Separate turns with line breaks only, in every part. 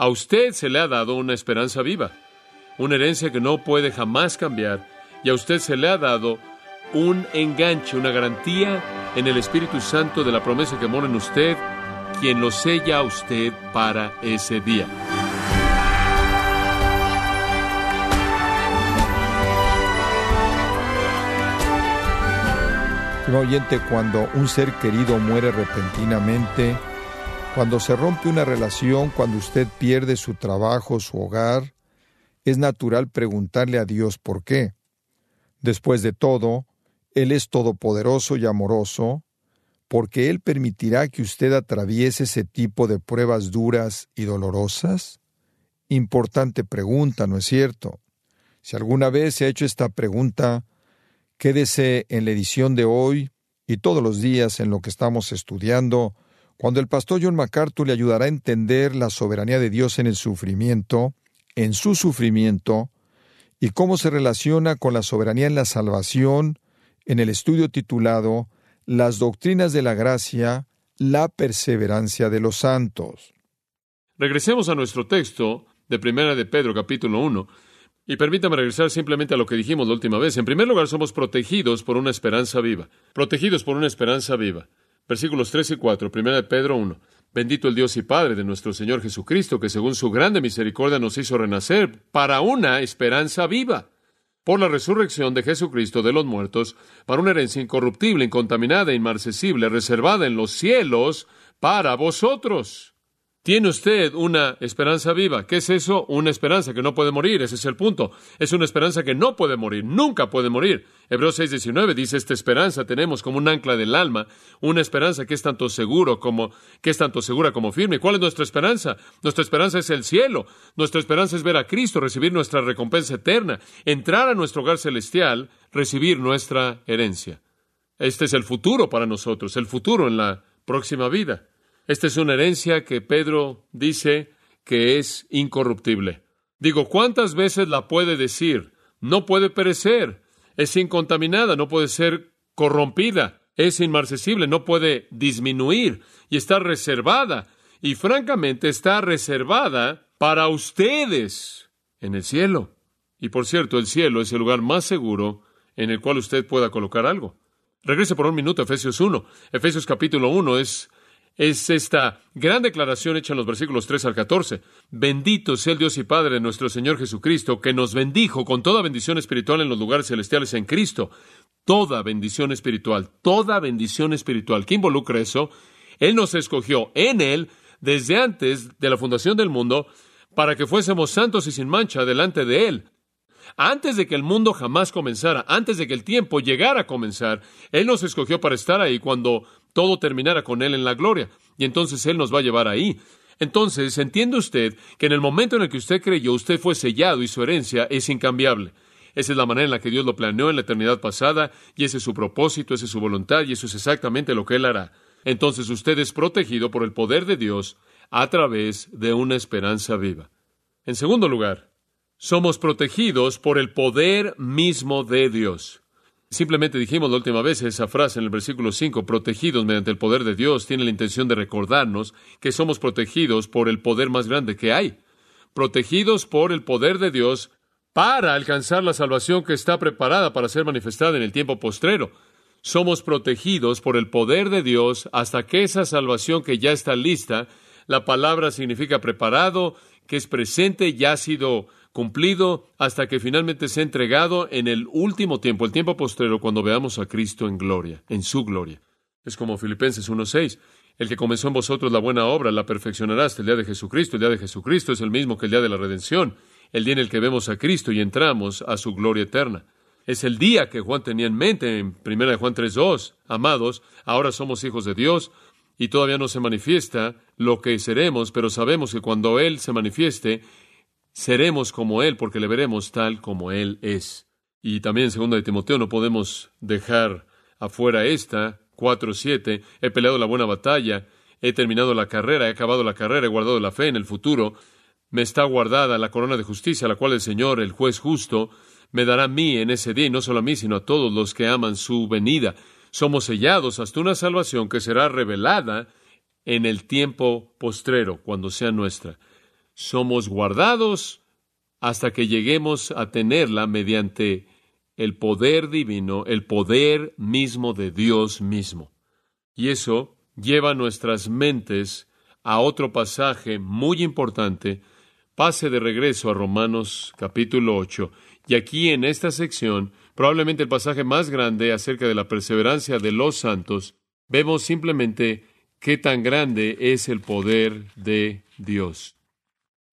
A usted se le ha dado una esperanza viva, una herencia que no puede jamás cambiar, y a usted se le ha dado un enganche, una garantía en el Espíritu Santo de la promesa que mora en usted, quien lo sella a usted para ese día.
Oyente, cuando un ser querido muere repentinamente, cuando se rompe una relación, cuando usted pierde su trabajo, su hogar, es natural preguntarle a Dios por qué. Después de todo, Él es todopoderoso y amoroso, porque Él permitirá que usted atraviese ese tipo de pruebas duras y dolorosas? Importante pregunta, ¿no es cierto? Si alguna vez se ha hecho esta pregunta, Quédese en la edición de hoy y todos los días en lo que estamos estudiando, cuando el pastor John MacArthur le ayudará a entender la soberanía de Dios en el sufrimiento, en su sufrimiento, y cómo se relaciona con la soberanía en la salvación, en el estudio titulado Las doctrinas de la gracia, la perseverancia de los santos.
Regresemos a nuestro texto de Primera de Pedro capítulo 1. Y permítame regresar simplemente a lo que dijimos la última vez. En primer lugar, somos protegidos por una esperanza viva. Protegidos por una esperanza viva. Versículos 3 y 4, 1 de Pedro 1. Bendito el Dios y Padre de nuestro Señor Jesucristo, que según su grande misericordia nos hizo renacer para una esperanza viva, por la resurrección de Jesucristo de los muertos, para una herencia incorruptible, incontaminada, inmarcesible, reservada en los cielos para vosotros tiene usted una esperanza viva. ¿Qué es eso? Una esperanza que no puede morir. Ese es el punto. Es una esperanza que no puede morir. Nunca puede morir. Hebreos 6:19 dice, esta esperanza tenemos como un ancla del alma, una esperanza que es tanto seguro como, que es tanto segura como firme. ¿Cuál es nuestra esperanza? Nuestra esperanza es el cielo. Nuestra esperanza es ver a Cristo, recibir nuestra recompensa eterna, entrar a nuestro hogar celestial, recibir nuestra herencia. Este es el futuro para nosotros, el futuro en la próxima vida. Esta es una herencia que Pedro dice que es incorruptible. Digo, ¿cuántas veces la puede decir? No puede perecer, es incontaminada, no puede ser corrompida, es inmarcesible, no puede disminuir y está reservada. Y francamente está reservada para ustedes en el cielo. Y por cierto, el cielo es el lugar más seguro en el cual usted pueda colocar algo. Regrese por un minuto a Efesios 1. Efesios capítulo 1 es es esta gran declaración hecha en los versículos 3 al 14. Bendito sea el Dios y Padre de nuestro Señor Jesucristo, que nos bendijo con toda bendición espiritual en los lugares celestiales en Cristo. Toda bendición espiritual, toda bendición espiritual. ¿Qué involucra eso? Él nos escogió en Él desde antes de la fundación del mundo para que fuésemos santos y sin mancha delante de Él. Antes de que el mundo jamás comenzara, antes de que el tiempo llegara a comenzar, Él nos escogió para estar ahí cuando todo terminara con Él en la gloria. Y entonces Él nos va a llevar ahí. Entonces, entiende usted que en el momento en el que usted creyó, usted fue sellado y su herencia es incambiable. Esa es la manera en la que Dios lo planeó en la eternidad pasada, y ese es su propósito, esa es su voluntad, y eso es exactamente lo que Él hará. Entonces usted es protegido por el poder de Dios a través de una esperanza viva. En segundo lugar, somos protegidos por el poder mismo de Dios. Simplemente dijimos la última vez esa frase en el versículo 5, protegidos mediante el poder de Dios, tiene la intención de recordarnos que somos protegidos por el poder más grande que hay, protegidos por el poder de Dios para alcanzar la salvación que está preparada para ser manifestada en el tiempo postrero. Somos protegidos por el poder de Dios hasta que esa salvación que ya está lista, la palabra significa preparado, que es presente, ya ha sido cumplido hasta que finalmente sea entregado en el último tiempo, el tiempo postrero, cuando veamos a Cristo en gloria, en su gloria. Es como Filipenses 1.6. El que comenzó en vosotros la buena obra la perfeccionará hasta el día de Jesucristo. El día de Jesucristo es el mismo que el día de la redención, el día en el que vemos a Cristo y entramos a su gloria eterna. Es el día que Juan tenía en mente en 1 Juan 3.2. Amados, ahora somos hijos de Dios y todavía no se manifiesta lo que seremos, pero sabemos que cuando Él se manifieste, seremos como Él, porque le veremos tal como Él es. Y también en segunda de Timoteo no podemos dejar afuera esta, 4.7, he peleado la buena batalla, he terminado la carrera, he acabado la carrera, he guardado la fe en el futuro, me está guardada la corona de justicia, la cual el Señor, el juez justo, me dará a mí en ese día, y no solo a mí, sino a todos los que aman su venida. Somos sellados hasta una salvación que será revelada en el tiempo postrero, cuando sea nuestra. Somos guardados hasta que lleguemos a tenerla mediante el poder divino, el poder mismo de Dios mismo. Y eso lleva nuestras mentes a otro pasaje muy importante. Pase de regreso a Romanos capítulo 8. Y aquí en esta sección, probablemente el pasaje más grande acerca de la perseverancia de los santos, vemos simplemente qué tan grande es el poder de Dios.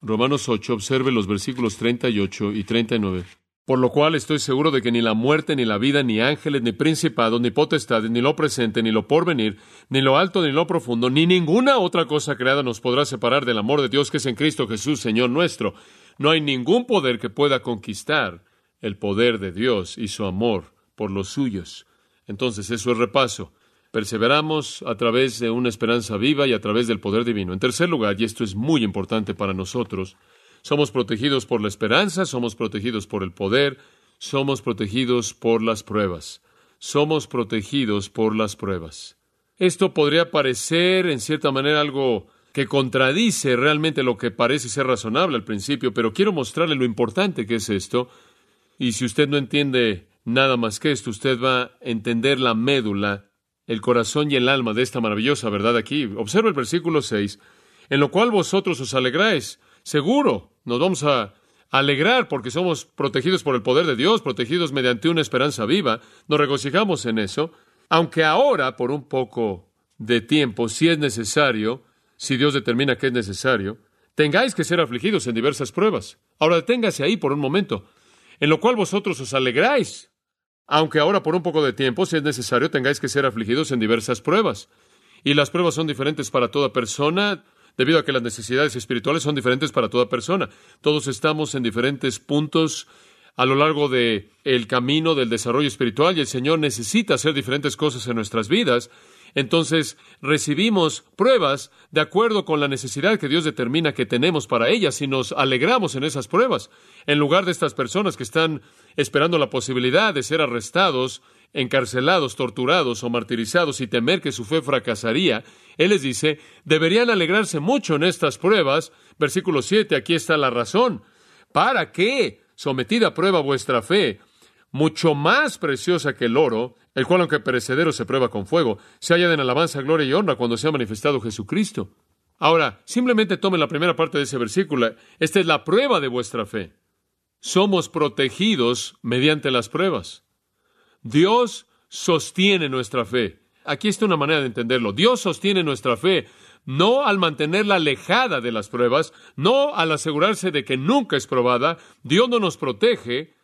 Romanos 8, observe los versículos 38 y 39. Por lo cual estoy seguro de que ni la muerte, ni la vida, ni ángeles, ni principados, ni potestades, ni lo presente, ni lo porvenir, ni lo alto, ni lo profundo, ni ninguna otra cosa creada nos podrá separar del amor de Dios que es en Cristo Jesús, Señor nuestro. No hay ningún poder que pueda conquistar el poder de Dios y su amor por los suyos. Entonces, eso es repaso. Perseveramos a través de una esperanza viva y a través del poder divino. En tercer lugar, y esto es muy importante para nosotros, somos protegidos por la esperanza, somos protegidos por el poder, somos protegidos por las pruebas. Somos protegidos por las pruebas. Esto podría parecer, en cierta manera, algo que contradice realmente lo que parece ser razonable al principio, pero quiero mostrarle lo importante que es esto. Y si usted no entiende nada más que esto, usted va a entender la médula el corazón y el alma de esta maravillosa verdad aquí. Observa el versículo 6, en lo cual vosotros os alegráis. Seguro, nos vamos a alegrar porque somos protegidos por el poder de Dios, protegidos mediante una esperanza viva. Nos regocijamos en eso, aunque ahora, por un poco de tiempo, si es necesario, si Dios determina que es necesario, tengáis que ser afligidos en diversas pruebas. Ahora deténgase ahí por un momento, en lo cual vosotros os alegráis aunque ahora por un poco de tiempo, si es necesario, tengáis que ser afligidos en diversas pruebas. Y las pruebas son diferentes para toda persona, debido a que las necesidades espirituales son diferentes para toda persona. Todos estamos en diferentes puntos a lo largo de el camino del desarrollo espiritual y el Señor necesita hacer diferentes cosas en nuestras vidas entonces recibimos pruebas de acuerdo con la necesidad que Dios determina que tenemos para ellas y nos alegramos en esas pruebas. En lugar de estas personas que están esperando la posibilidad de ser arrestados, encarcelados, torturados o martirizados y temer que su fe fracasaría, Él les dice, deberían alegrarse mucho en estas pruebas. Versículo 7, aquí está la razón. ¿Para qué? Sometida a prueba vuestra fe, mucho más preciosa que el oro, el cual, aunque perecedero, se prueba con fuego, se halla en alabanza, gloria y honra cuando se ha manifestado Jesucristo. Ahora, simplemente tome la primera parte de ese versículo. Esta es la prueba de vuestra fe. Somos protegidos mediante las pruebas. Dios sostiene nuestra fe. Aquí está una manera de entenderlo. Dios sostiene nuestra fe no al mantenerla alejada de las pruebas, no al asegurarse de que nunca es probada. Dios no nos protege,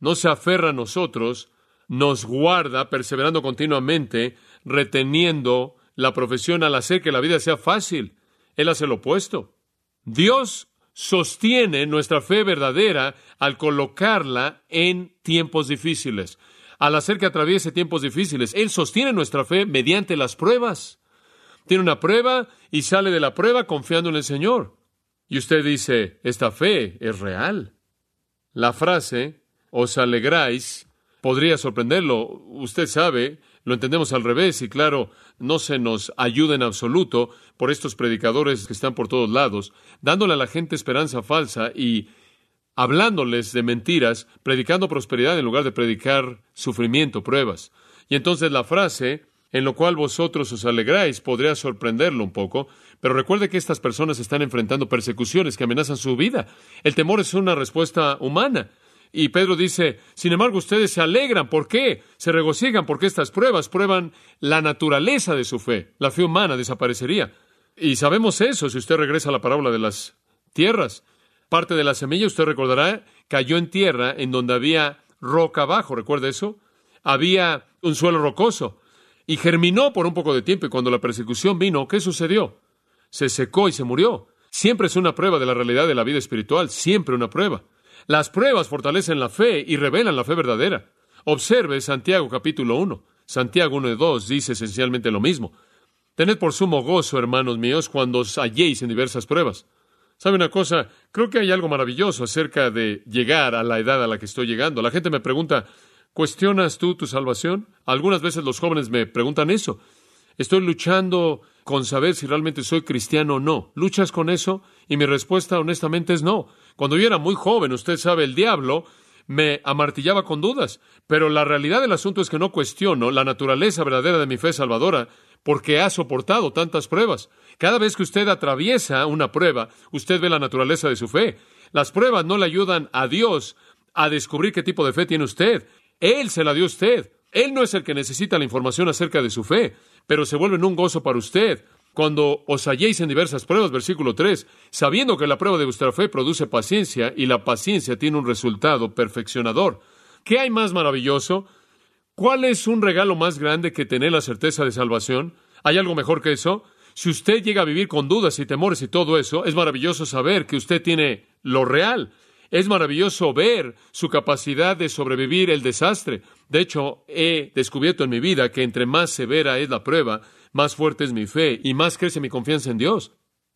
no se aferra a nosotros, nos guarda perseverando continuamente, reteniendo la profesión al hacer que la vida sea fácil. Él hace lo opuesto. Dios sostiene nuestra fe verdadera al colocarla en tiempos difíciles. Al hacer que atraviese tiempos difíciles, Él sostiene nuestra fe mediante las pruebas. Tiene una prueba y sale de la prueba confiando en el Señor. Y usted dice, esta fe es real. La frase, os alegráis, podría sorprenderlo. Usted sabe, lo entendemos al revés y claro, no se nos ayuda en absoluto por estos predicadores que están por todos lados, dándole a la gente esperanza falsa y hablándoles de mentiras, predicando prosperidad en lugar de predicar sufrimiento, pruebas. Y entonces la frase, en lo cual vosotros os alegráis, podría sorprenderlo un poco, pero recuerde que estas personas están enfrentando persecuciones que amenazan su vida. El temor es una respuesta humana. Y Pedro dice, sin embargo, ustedes se alegran. ¿Por qué? Se regocijan porque estas pruebas prueban la naturaleza de su fe. La fe humana desaparecería. Y sabemos eso si usted regresa a la parábola de las tierras. Parte de la semilla, usted recordará, cayó en tierra en donde había roca abajo. ¿Recuerda eso? Había un suelo rocoso. Y germinó por un poco de tiempo. Y cuando la persecución vino, ¿qué sucedió? Se secó y se murió. Siempre es una prueba de la realidad de la vida espiritual. Siempre una prueba. Las pruebas fortalecen la fe y revelan la fe verdadera. Observe Santiago capítulo 1. Santiago 1 y 2 dice esencialmente lo mismo. Tened por sumo gozo, hermanos míos, cuando os halléis en diversas pruebas. ¿Sabe una cosa? Creo que hay algo maravilloso acerca de llegar a la edad a la que estoy llegando. La gente me pregunta, ¿cuestionas tú tu salvación? Algunas veces los jóvenes me preguntan eso. Estoy luchando con saber si realmente soy cristiano o no. ¿Luchas con eso? Y mi respuesta honestamente es no. Cuando yo era muy joven, usted sabe, el diablo me amartillaba con dudas, pero la realidad del asunto es que no cuestiono la naturaleza verdadera de mi fe salvadora porque ha soportado tantas pruebas. Cada vez que usted atraviesa una prueba, usted ve la naturaleza de su fe. Las pruebas no le ayudan a Dios a descubrir qué tipo de fe tiene usted. Él se la dio a usted. Él no es el que necesita la información acerca de su fe, pero se vuelven un gozo para usted cuando os halléis en diversas pruebas, versículo 3, sabiendo que la prueba de vuestra fe produce paciencia y la paciencia tiene un resultado perfeccionador. ¿Qué hay más maravilloso? ¿Cuál es un regalo más grande que tener la certeza de salvación? ¿Hay algo mejor que eso? Si usted llega a vivir con dudas y temores y todo eso, es maravilloso saber que usted tiene lo real. Es maravilloso ver su capacidad de sobrevivir el desastre. De hecho, he descubierto en mi vida que entre más severa es la prueba, más fuerte es mi fe y más crece mi confianza en Dios.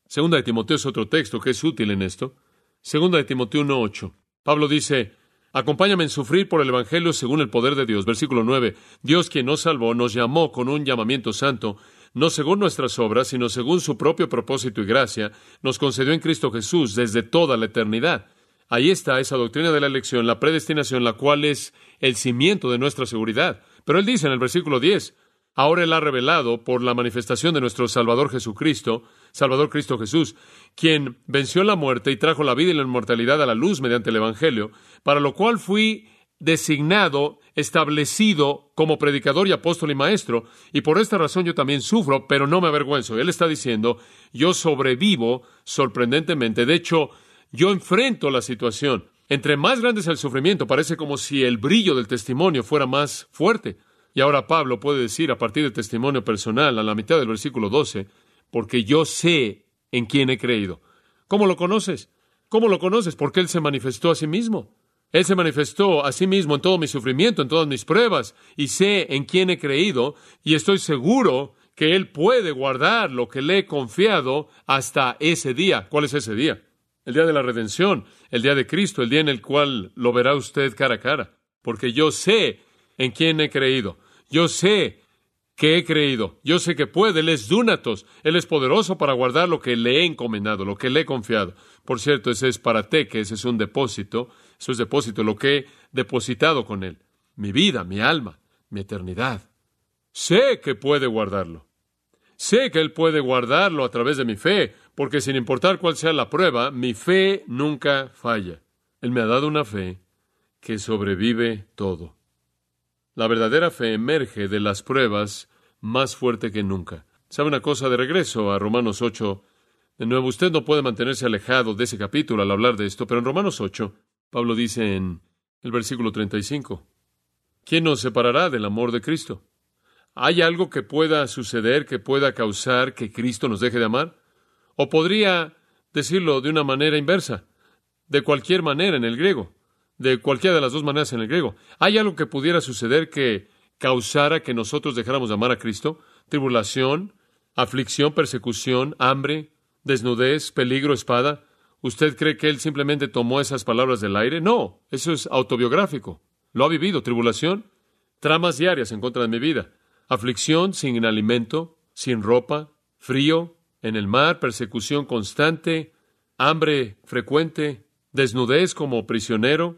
Segunda de Timoteo es otro texto que es útil en esto. Segunda de Timoteo 1.8. Pablo dice, Acompáñame en sufrir por el Evangelio según el poder de Dios. Versículo 9. Dios quien nos salvó nos llamó con un llamamiento santo, no según nuestras obras, sino según su propio propósito y gracia, nos concedió en Cristo Jesús desde toda la eternidad. Ahí está esa doctrina de la elección, la predestinación, la cual es el cimiento de nuestra seguridad. Pero él dice en el versículo 10, Ahora Él ha revelado por la manifestación de nuestro Salvador Jesucristo, Salvador Cristo Jesús, quien venció la muerte y trajo la vida y la inmortalidad a la luz mediante el Evangelio, para lo cual fui designado, establecido como predicador y apóstol y maestro, y por esta razón yo también sufro, pero no me avergüenzo. Él está diciendo, yo sobrevivo sorprendentemente. De hecho, yo enfrento la situación. Entre más grande es el sufrimiento, parece como si el brillo del testimonio fuera más fuerte. Y ahora Pablo puede decir a partir del testimonio personal, a la mitad del versículo 12, porque yo sé en quién he creído. ¿Cómo lo conoces? ¿Cómo lo conoces? Porque Él se manifestó a sí mismo. Él se manifestó a sí mismo en todo mi sufrimiento, en todas mis pruebas, y sé en quién he creído, y estoy seguro que Él puede guardar lo que le he confiado hasta ese día. ¿Cuál es ese día? El día de la redención, el día de Cristo, el día en el cual lo verá usted cara a cara. Porque yo sé en quién he creído. Yo sé que he creído. Yo sé que puede. Él es Dunatos. Él es poderoso para guardar lo que le he encomendado, lo que le he confiado. Por cierto, ese es para ti, que ese es un depósito. Eso es depósito, lo que he depositado con Él. Mi vida, mi alma, mi eternidad. Sé que puede guardarlo. Sé que Él puede guardarlo a través de mi fe, porque sin importar cuál sea la prueba, mi fe nunca falla. Él me ha dado una fe que sobrevive todo. La verdadera fe emerge de las pruebas más fuerte que nunca. ¿Sabe una cosa? De regreso a Romanos 8. De nuevo, usted no puede mantenerse alejado de ese capítulo al hablar de esto, pero en Romanos 8, Pablo dice en el versículo 35, ¿quién nos separará del amor de Cristo? ¿Hay algo que pueda suceder que pueda causar que Cristo nos deje de amar? O podría decirlo de una manera inversa, de cualquier manera en el griego de cualquiera de las dos maneras en el griego. ¿Hay algo que pudiera suceder que causara que nosotros dejáramos de amar a Cristo? Tribulación, aflicción, persecución, hambre, desnudez, peligro, espada. ¿Usted cree que él simplemente tomó esas palabras del aire? No, eso es autobiográfico. Lo ha vivido. Tribulación, tramas diarias en contra de mi vida. Aflicción sin alimento, sin ropa, frío, en el mar, persecución constante, hambre frecuente, desnudez como prisionero,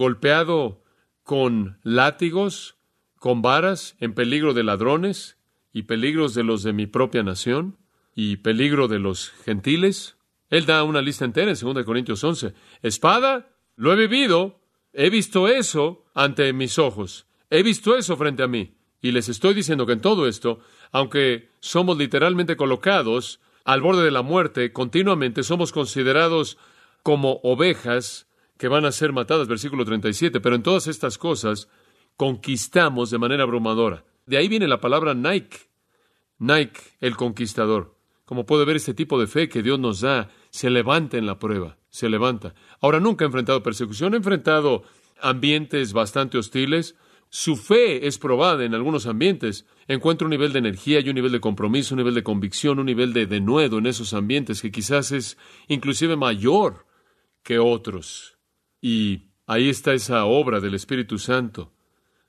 golpeado con látigos, con varas, en peligro de ladrones y peligros de los de mi propia nación y peligro de los gentiles. Él da una lista entera en 2 Corintios 11. Espada, lo he vivido, he visto eso ante mis ojos, he visto eso frente a mí. Y les estoy diciendo que en todo esto, aunque somos literalmente colocados al borde de la muerte, continuamente somos considerados como ovejas que van a ser matadas, versículo 37, pero en todas estas cosas conquistamos de manera abrumadora. De ahí viene la palabra Nike, Nike, el conquistador. Como puede ver, este tipo de fe que Dios nos da se levanta en la prueba, se levanta. Ahora nunca ha enfrentado persecución, ha enfrentado ambientes bastante hostiles. Su fe es probada en algunos ambientes. Encuentra un nivel de energía y un nivel de compromiso, un nivel de convicción, un nivel de denuedo en esos ambientes que quizás es inclusive mayor que otros. Y ahí está esa obra del Espíritu Santo,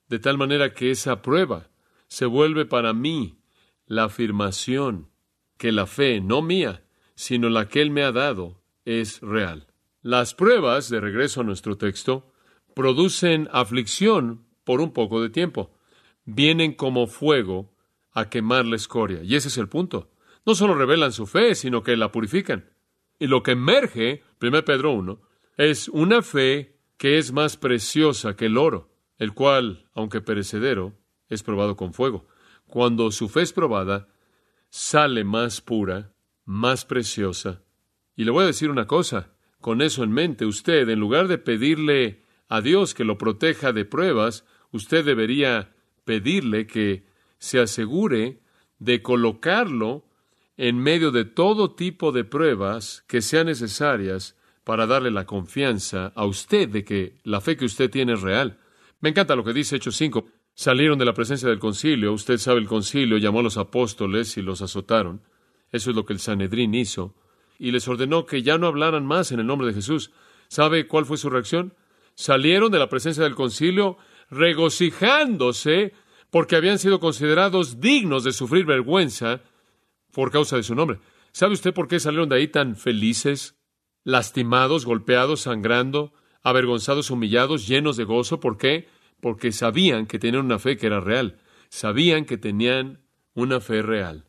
de tal manera que esa prueba se vuelve para mí la afirmación que la fe, no mía, sino la que Él me ha dado, es real. Las pruebas, de regreso a nuestro texto, producen aflicción por un poco de tiempo. Vienen como fuego a quemar la escoria. Y ese es el punto. No solo revelan su fe, sino que la purifican. Y lo que emerge, 1 Pedro 1, es una fe que es más preciosa que el oro, el cual, aunque perecedero, es probado con fuego. Cuando su fe es probada, sale más pura, más preciosa. Y le voy a decir una cosa, con eso en mente, usted, en lugar de pedirle a Dios que lo proteja de pruebas, usted debería pedirle que se asegure de colocarlo en medio de todo tipo de pruebas que sean necesarias para darle la confianza a usted de que la fe que usted tiene es real. Me encanta lo que dice Hechos 5. Salieron de la presencia del concilio, usted sabe el concilio, llamó a los apóstoles y los azotaron. Eso es lo que el Sanedrín hizo. Y les ordenó que ya no hablaran más en el nombre de Jesús. ¿Sabe cuál fue su reacción? Salieron de la presencia del concilio regocijándose porque habían sido considerados dignos de sufrir vergüenza por causa de su nombre. ¿Sabe usted por qué salieron de ahí tan felices, lastimados, golpeados, sangrando, avergonzados, humillados, llenos de gozo? ¿Por qué? Porque sabían que tenían una fe que era real. Sabían que tenían una fe real.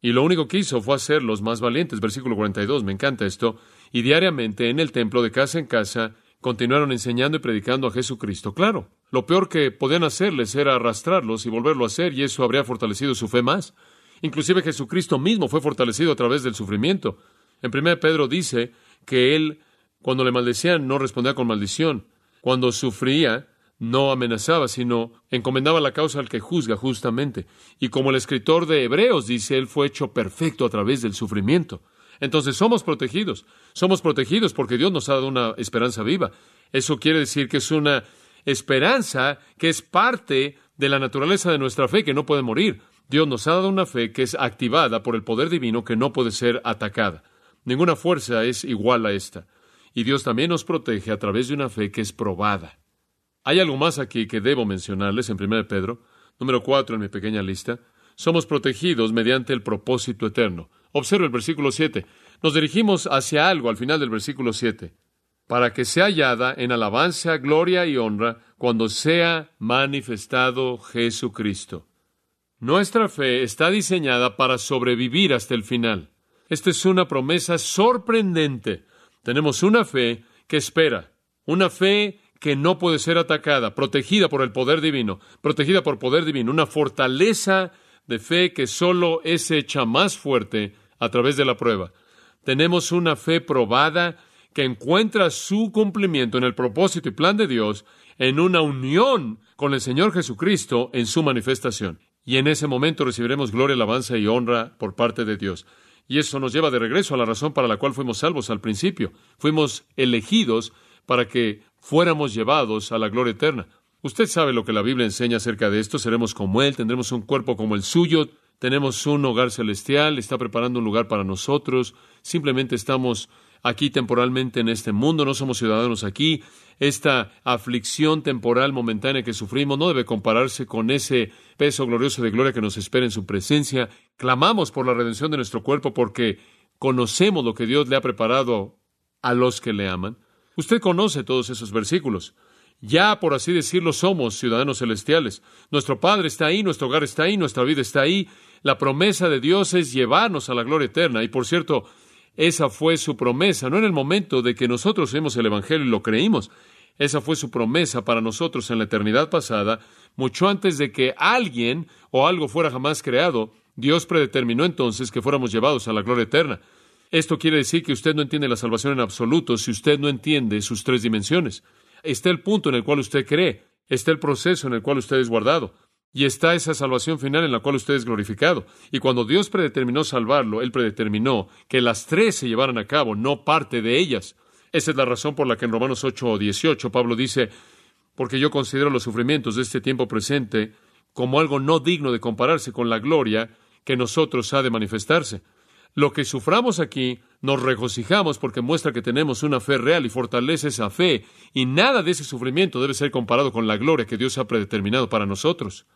Y lo único que hizo fue hacerlos más valientes. Versículo 42, me encanta esto. Y diariamente en el templo, de casa en casa, continuaron enseñando y predicando a Jesucristo. Claro, lo peor que podían hacerles era arrastrarlos y volverlo a hacer, y eso habría fortalecido su fe más. Inclusive Jesucristo mismo fue fortalecido a través del sufrimiento. En 1 Pedro dice que él, cuando le maldecían, no respondía con maldición. Cuando sufría, no amenazaba, sino encomendaba la causa al que juzga justamente. Y como el escritor de Hebreos dice, él fue hecho perfecto a través del sufrimiento. Entonces somos protegidos. Somos protegidos porque Dios nos ha dado una esperanza viva. Eso quiere decir que es una esperanza que es parte de la naturaleza de nuestra fe, que no puede morir. Dios nos ha dado una fe que es activada por el poder divino que no puede ser atacada. Ninguna fuerza es igual a esta. Y Dios también nos protege a través de una fe que es probada. Hay algo más aquí que debo mencionarles en 1 Pedro, número 4 en mi pequeña lista. Somos protegidos mediante el propósito eterno. Observe el versículo 7. Nos dirigimos hacia algo al final del versículo 7. Para que sea hallada en alabanza, gloria y honra cuando sea manifestado Jesucristo. Nuestra fe está diseñada para sobrevivir hasta el final. Esta es una promesa sorprendente. Tenemos una fe que espera, una fe que no puede ser atacada, protegida por el poder divino, protegida por poder divino, una fortaleza de fe que solo es hecha más fuerte a través de la prueba. Tenemos una fe probada que encuentra su cumplimiento en el propósito y plan de Dios en una unión con el Señor Jesucristo en su manifestación. Y en ese momento recibiremos gloria, alabanza y honra por parte de Dios. Y eso nos lleva de regreso a la razón para la cual fuimos salvos al principio. Fuimos elegidos para que fuéramos llevados a la gloria eterna. Usted sabe lo que la Biblia enseña acerca de esto. Seremos como Él, tendremos un cuerpo como el suyo, tenemos un hogar celestial, está preparando un lugar para nosotros. Simplemente estamos aquí temporalmente en este mundo, no somos ciudadanos aquí. Esta aflicción temporal momentánea que sufrimos no debe compararse con ese peso glorioso de gloria que nos espera en su presencia. Clamamos por la redención de nuestro cuerpo porque conocemos lo que Dios le ha preparado a los que le aman. Usted conoce todos esos versículos. Ya, por así decirlo, somos ciudadanos celestiales. Nuestro Padre está ahí, nuestro hogar está ahí, nuestra vida está ahí. La promesa de Dios es llevarnos a la gloria eterna. Y por cierto, esa fue su promesa, no en el momento de que nosotros oímos el Evangelio y lo creímos. Esa fue su promesa para nosotros en la eternidad pasada, mucho antes de que alguien o algo fuera jamás creado. Dios predeterminó entonces que fuéramos llevados a la gloria eterna. Esto quiere decir que usted no entiende la salvación en absoluto si usted no entiende sus tres dimensiones. Está el punto en el cual usted cree, está el proceso en el cual usted es guardado. Y está esa salvación final en la cual usted es glorificado. Y cuando Dios predeterminó salvarlo, Él predeterminó que las tres se llevaran a cabo, no parte de ellas. Esa es la razón por la que en Romanos 8 o 18 Pablo dice, porque yo considero los sufrimientos de este tiempo presente como algo no digno de compararse con la gloria que nosotros ha de manifestarse. Lo que suframos aquí nos regocijamos porque muestra que tenemos una fe real y fortalece esa fe, y nada de ese sufrimiento debe ser comparado con la gloria que Dios ha predeterminado para nosotros.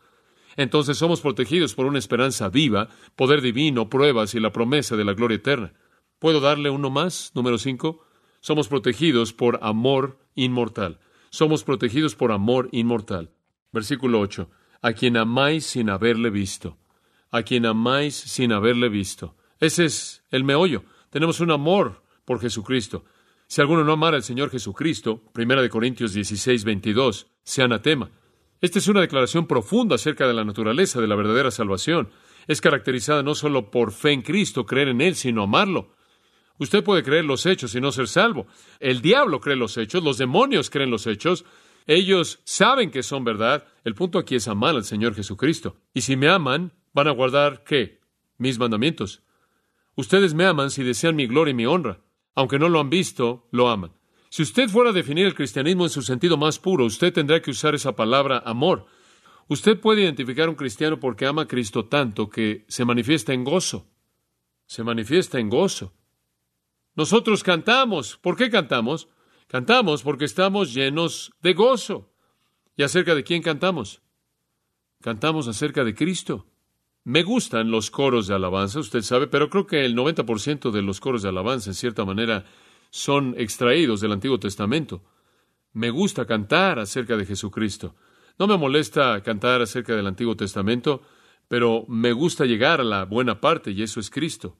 Entonces somos protegidos por una esperanza viva, poder divino, pruebas y la promesa de la gloria eterna. ¿Puedo darle uno más? Número cinco. Somos protegidos por amor inmortal. Somos protegidos por amor inmortal. Versículo 8. A quien amáis sin haberle visto. A quien amáis sin haberle visto. Ese es el meollo. Tenemos un amor por Jesucristo. Si alguno no amara al Señor Jesucristo, Primera de Corintios 16, 22, se anatema. Esta es una declaración profunda acerca de la naturaleza de la verdadera salvación. Es caracterizada no solo por fe en Cristo, creer en Él, sino amarlo. Usted puede creer los hechos y no ser salvo. El diablo cree los hechos, los demonios creen los hechos. Ellos saben que son verdad. El punto aquí es amar al Señor Jesucristo. Y si me aman, van a guardar qué? Mis mandamientos. Ustedes me aman si desean mi gloria y mi honra. Aunque no lo han visto, lo aman. Si usted fuera a definir el cristianismo en su sentido más puro, usted tendrá que usar esa palabra amor. Usted puede identificar a un cristiano porque ama a Cristo tanto que se manifiesta en gozo. Se manifiesta en gozo. Nosotros cantamos. ¿Por qué cantamos? Cantamos porque estamos llenos de gozo. ¿Y acerca de quién cantamos? Cantamos acerca de Cristo. Me gustan los coros de alabanza, usted sabe, pero creo que el 90% de los coros de alabanza, en cierta manera, son extraídos del Antiguo Testamento. Me gusta cantar acerca de Jesucristo. No me molesta cantar acerca del Antiguo Testamento, pero me gusta llegar a la buena parte, y eso es Cristo.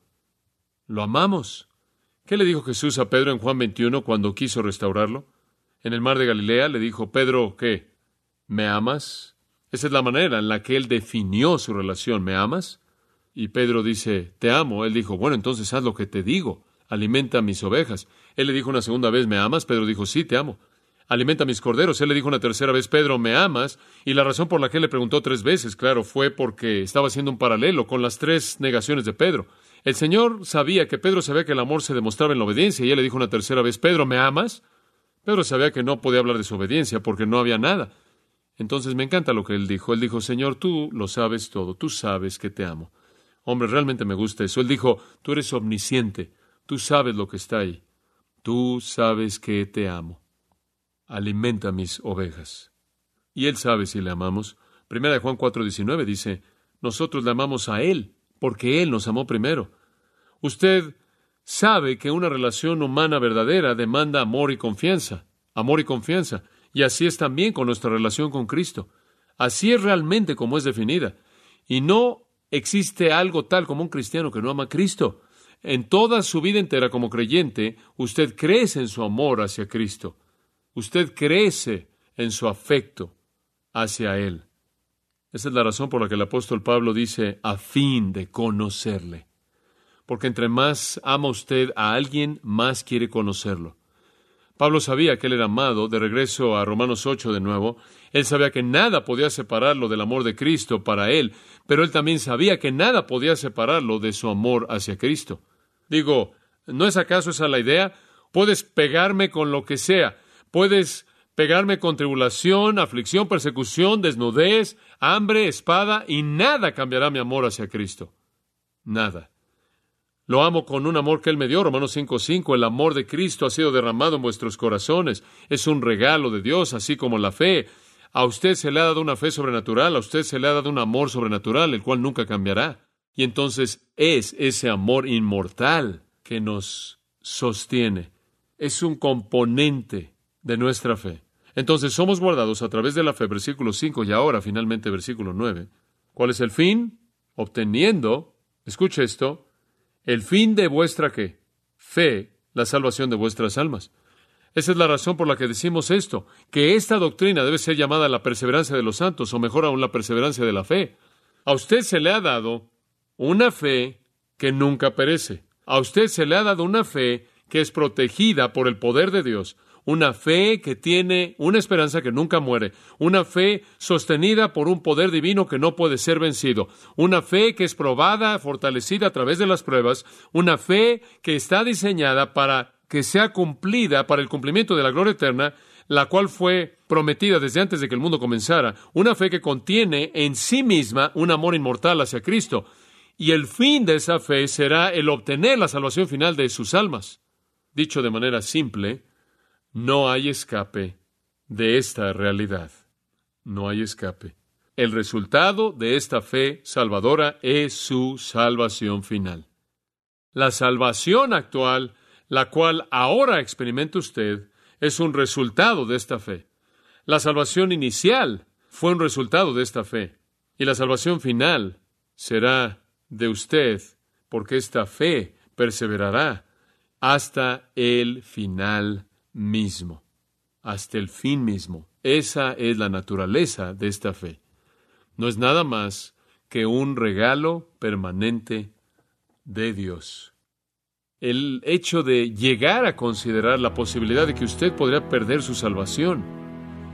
Lo amamos. ¿Qué le dijo Jesús a Pedro en Juan 21 cuando quiso restaurarlo? En el mar de Galilea le dijo, Pedro, ¿qué? ¿Me amas? Esa es la manera en la que él definió su relación. ¿Me amas? Y Pedro dice, te amo. Él dijo, bueno, entonces haz lo que te digo. Alimenta mis ovejas. Él le dijo una segunda vez, ¿me amas? Pedro dijo, sí, te amo. Alimenta mis corderos. Él le dijo una tercera vez, Pedro, ¿me amas? Y la razón por la que él le preguntó tres veces, claro, fue porque estaba haciendo un paralelo con las tres negaciones de Pedro. El Señor sabía que Pedro sabía que el amor se demostraba en la obediencia y él le dijo una tercera vez, Pedro, ¿me amas? Pedro sabía que no podía hablar de su obediencia porque no había nada. Entonces me encanta lo que él dijo. Él dijo, Señor, tú lo sabes todo, tú sabes que te amo. Hombre, realmente me gusta eso. Él dijo, tú eres omnisciente, tú sabes lo que está ahí, tú sabes que te amo. Alimenta mis ovejas. Y él sabe si le amamos. Primera de Juan 4:19 dice, nosotros le amamos a él porque Él nos amó primero. Usted sabe que una relación humana verdadera demanda amor y confianza, amor y confianza, y así es también con nuestra relación con Cristo. Así es realmente como es definida. Y no existe algo tal como un cristiano que no ama a Cristo. En toda su vida entera como creyente, usted crece en su amor hacia Cristo. Usted crece en su afecto hacia Él. Esa es la razón por la que el apóstol Pablo dice, a fin de conocerle. Porque entre más ama usted a alguien, más quiere conocerlo. Pablo sabía que él era amado, de regreso a Romanos 8 de nuevo, él sabía que nada podía separarlo del amor de Cristo para él, pero él también sabía que nada podía separarlo de su amor hacia Cristo. Digo, ¿no es acaso esa la idea? Puedes pegarme con lo que sea, puedes pegarme con tribulación, aflicción, persecución, desnudez, hambre, espada, y nada cambiará mi amor hacia Cristo. Nada. Lo amo con un amor que Él me dio, Romanos 5:5. El amor de Cristo ha sido derramado en vuestros corazones. Es un regalo de Dios, así como la fe. A usted se le ha dado una fe sobrenatural, a usted se le ha dado un amor sobrenatural, el cual nunca cambiará. Y entonces es ese amor inmortal que nos sostiene. Es un componente de nuestra fe. Entonces somos guardados a través de la fe, versículo 5 y ahora finalmente versículo 9. ¿Cuál es el fin? Obteniendo, escuche esto, el fin de vuestra qué? Fe, la salvación de vuestras almas. Esa es la razón por la que decimos esto, que esta doctrina debe ser llamada la perseverancia de los santos, o mejor aún la perseverancia de la fe. A usted se le ha dado una fe que nunca perece. A usted se le ha dado una fe que es protegida por el poder de Dios, una fe que tiene una esperanza que nunca muere, una fe sostenida por un poder divino que no puede ser vencido, una fe que es probada, fortalecida a través de las pruebas, una fe que está diseñada para que sea cumplida para el cumplimiento de la gloria eterna, la cual fue prometida desde antes de que el mundo comenzara, una fe que contiene en sí misma un amor inmortal hacia Cristo, y el fin de esa fe será el obtener la salvación final de sus almas. Dicho de manera simple, no hay escape de esta realidad. No hay escape. El resultado de esta fe salvadora es su salvación final. La salvación actual, la cual ahora experimenta usted, es un resultado de esta fe. La salvación inicial fue un resultado de esta fe. Y la salvación final será de usted, porque esta fe perseverará hasta el final mismo, hasta el fin mismo. Esa es la naturaleza de esta fe. No es nada más que un regalo permanente de Dios. El hecho de llegar a considerar la posibilidad de que usted podría perder su salvación.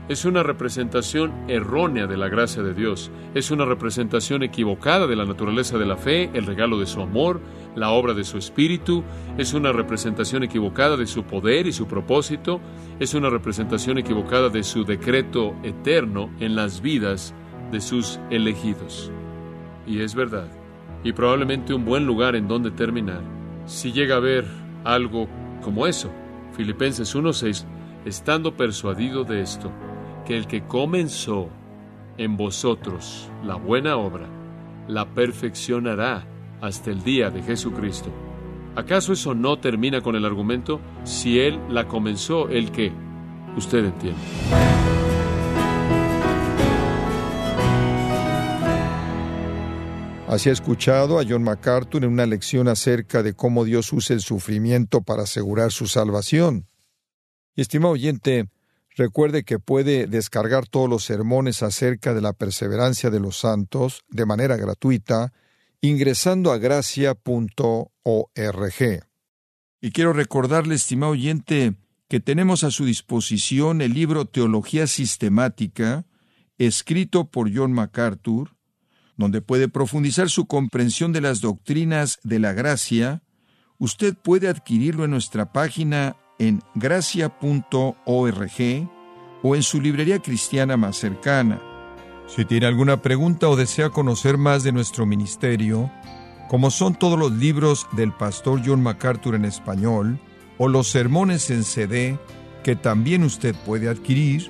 Es una representación errónea de la gracia de Dios, es una representación equivocada de la naturaleza de la fe, el regalo de su amor, la obra de su espíritu, es una representación equivocada de su poder y su propósito, es una representación equivocada de su decreto eterno en las vidas de sus elegidos. Y es verdad, y probablemente un buen lugar en donde terminar, si llega a ver algo como eso. Filipenses 1:6, estando persuadido de esto, que el que comenzó en vosotros la buena obra, la perfeccionará hasta el día de Jesucristo. ¿Acaso eso no termina con el argumento? Si Él la comenzó, ¿el qué? Usted entiende.
Así ha escuchado a John MacArthur en una lección acerca de cómo Dios usa el sufrimiento para asegurar su salvación. Estimado oyente, recuerde que puede descargar todos los sermones acerca de la perseverancia de los santos de manera gratuita ingresando a gracia.org. Y quiero recordarle, estimado oyente, que tenemos a su disposición el libro Teología Sistemática, escrito por John MacArthur, donde puede profundizar su comprensión de las doctrinas de la gracia, usted puede adquirirlo en nuestra página en gracia.org o en su librería cristiana más cercana. Si tiene alguna pregunta o desea conocer más de nuestro ministerio, como son todos los libros del pastor John MacArthur en español o los sermones en CD que también usted puede adquirir,